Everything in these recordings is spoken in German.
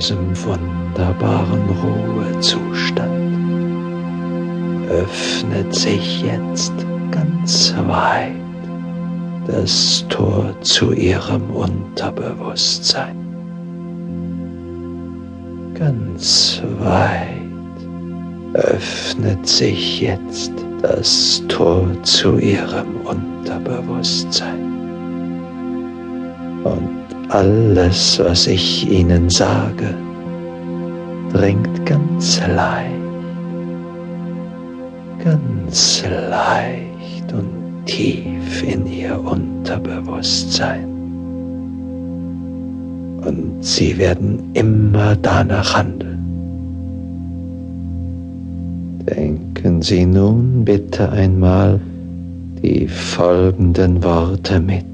diesem wunderbaren Ruhezustand öffnet sich jetzt ganz weit das Tor zu ihrem Unterbewusstsein. Ganz weit öffnet sich jetzt das Tor zu ihrem Unterbewusstsein. Und alles, was ich ihnen sage, dringt ganz leicht, ganz leicht und tief in ihr Unterbewusstsein. Und sie werden immer danach handeln. Denken Sie nun bitte einmal die folgenden Worte mit.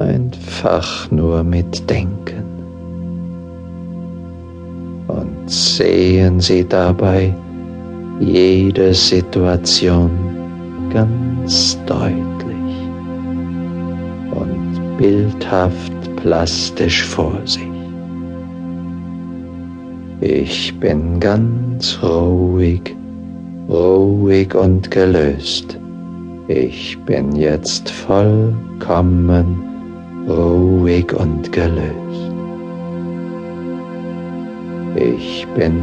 Einfach nur mitdenken. Und sehen Sie dabei jede Situation ganz deutlich und bildhaft plastisch vor sich. Ich bin ganz ruhig, ruhig und gelöst. Ich bin jetzt vollkommen ruhig und gelöst. Ich bin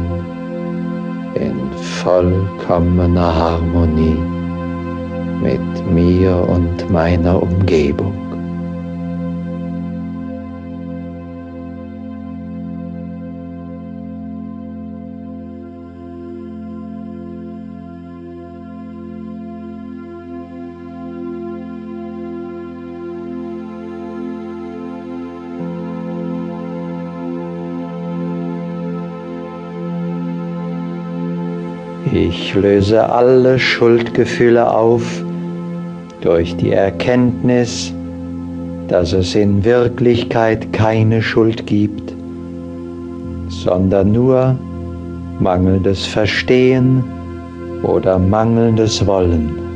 in vollkommener Harmonie mit mir und meiner Umgebung. Ich löse alle Schuldgefühle auf durch die Erkenntnis, dass es in Wirklichkeit keine Schuld gibt, sondern nur mangelndes Verstehen oder mangelndes Wollen.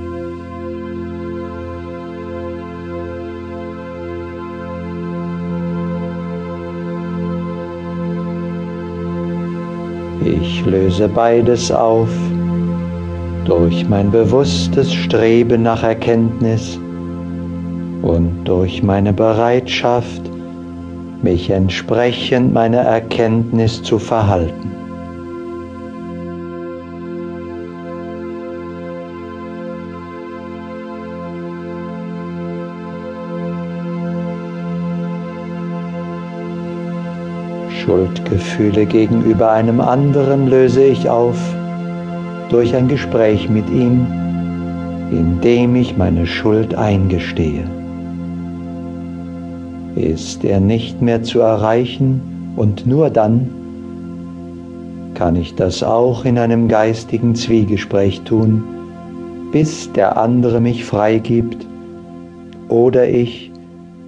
Ich löse beides auf durch mein bewusstes Streben nach Erkenntnis und durch meine Bereitschaft, mich entsprechend meiner Erkenntnis zu verhalten. Schuldgefühle gegenüber einem anderen löse ich auf durch ein Gespräch mit ihm, in dem ich meine Schuld eingestehe. Ist er nicht mehr zu erreichen und nur dann kann ich das auch in einem geistigen Zwiegespräch tun, bis der andere mich freigibt oder ich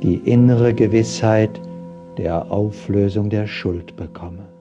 die innere Gewissheit der Auflösung der Schuld bekomme.